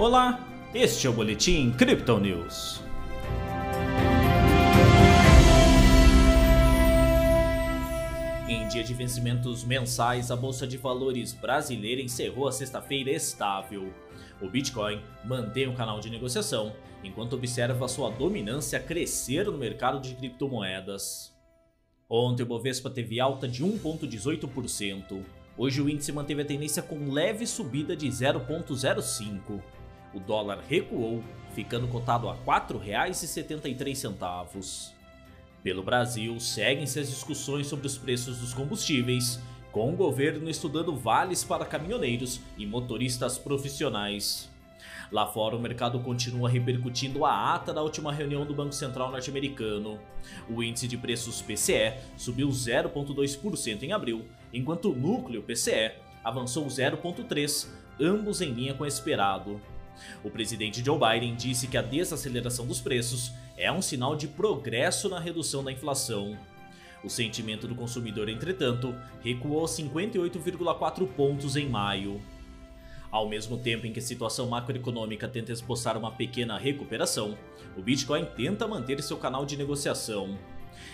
Olá, este é o Boletim Crypto News. Em dia de vencimentos mensais, a Bolsa de Valores brasileira encerrou a sexta-feira estável. O Bitcoin mantém o canal de negociação, enquanto observa sua dominância crescer no mercado de criptomoedas. Ontem o Bovespa teve alta de 1,18%. Hoje o índice manteve a tendência com leve subida de 0,05% o dólar recuou, ficando cotado a R$ 4,73. Pelo Brasil, seguem-se as discussões sobre os preços dos combustíveis, com o governo estudando vales para caminhoneiros e motoristas profissionais. Lá fora, o mercado continua repercutindo a ata da última reunião do Banco Central norte-americano. O índice de preços PCE subiu 0,2% em abril, enquanto o núcleo PCE avançou 0,3%, ambos em linha com o esperado. O presidente Joe Biden disse que a desaceleração dos preços é um sinal de progresso na redução da inflação. O sentimento do consumidor, entretanto, recuou 58,4 pontos em maio. Ao mesmo tempo em que a situação macroeconômica tenta esboçar uma pequena recuperação, o Bitcoin tenta manter seu canal de negociação.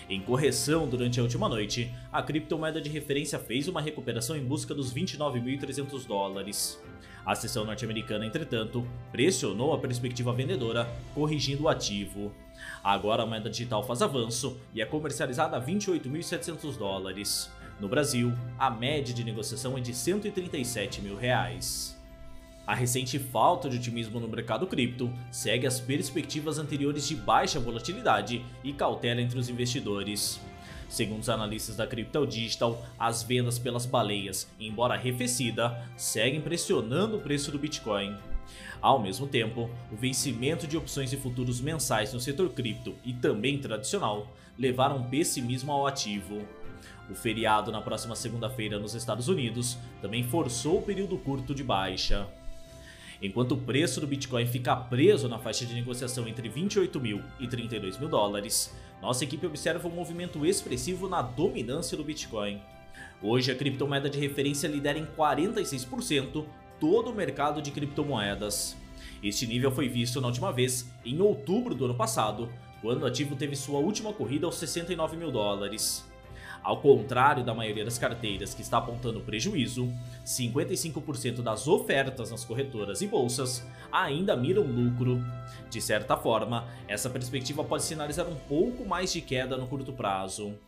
Em correção durante a última noite, a criptomoeda de referência fez uma recuperação em busca dos 29.300 dólares. A seção norte-americana, entretanto, pressionou a perspectiva vendedora, corrigindo o ativo. Agora a moeda digital faz avanço e é comercializada a 28.700 dólares. No Brasil, a média de negociação é de 137 mil reais. A recente falta de otimismo no mercado cripto segue as perspectivas anteriores de baixa volatilidade e cautela entre os investidores. Segundo os analistas da Crypto Digital, as vendas pelas baleias, embora arrefecida, seguem pressionando o preço do Bitcoin. Ao mesmo tempo, o vencimento de opções e futuros mensais no setor cripto e também tradicional levaram pessimismo ao ativo. O feriado na próxima segunda-feira nos Estados Unidos também forçou o período curto de baixa. Enquanto o preço do Bitcoin fica preso na faixa de negociação entre 28 mil e 32 mil dólares, nossa equipe observa um movimento expressivo na dominância do Bitcoin. Hoje, a criptomoeda de referência lidera em 46% todo o mercado de criptomoedas. Este nível foi visto na última vez em outubro do ano passado, quando o ativo teve sua última corrida aos 69 mil dólares. Ao contrário da maioria das carteiras que está apontando prejuízo, 55% das ofertas nas corretoras e bolsas ainda miram lucro. De certa forma, essa perspectiva pode sinalizar um pouco mais de queda no curto prazo.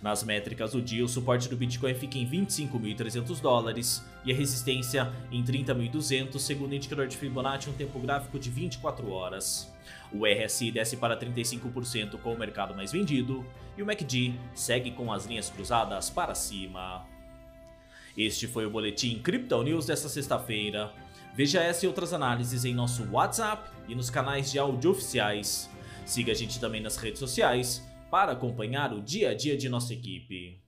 Nas métricas do dia, o suporte do Bitcoin fica em 25.300 dólares e a resistência em 30.200, segundo o indicador de Fibonacci, um tempo gráfico de 24 horas. O RSI desce para 35% com o mercado mais vendido e o MACD segue com as linhas cruzadas para cima. Este foi o Boletim Crypto News desta sexta-feira. Veja essa e outras análises em nosso WhatsApp e nos canais de áudio oficiais. Siga a gente também nas redes sociais para acompanhar o dia a dia de nossa equipe.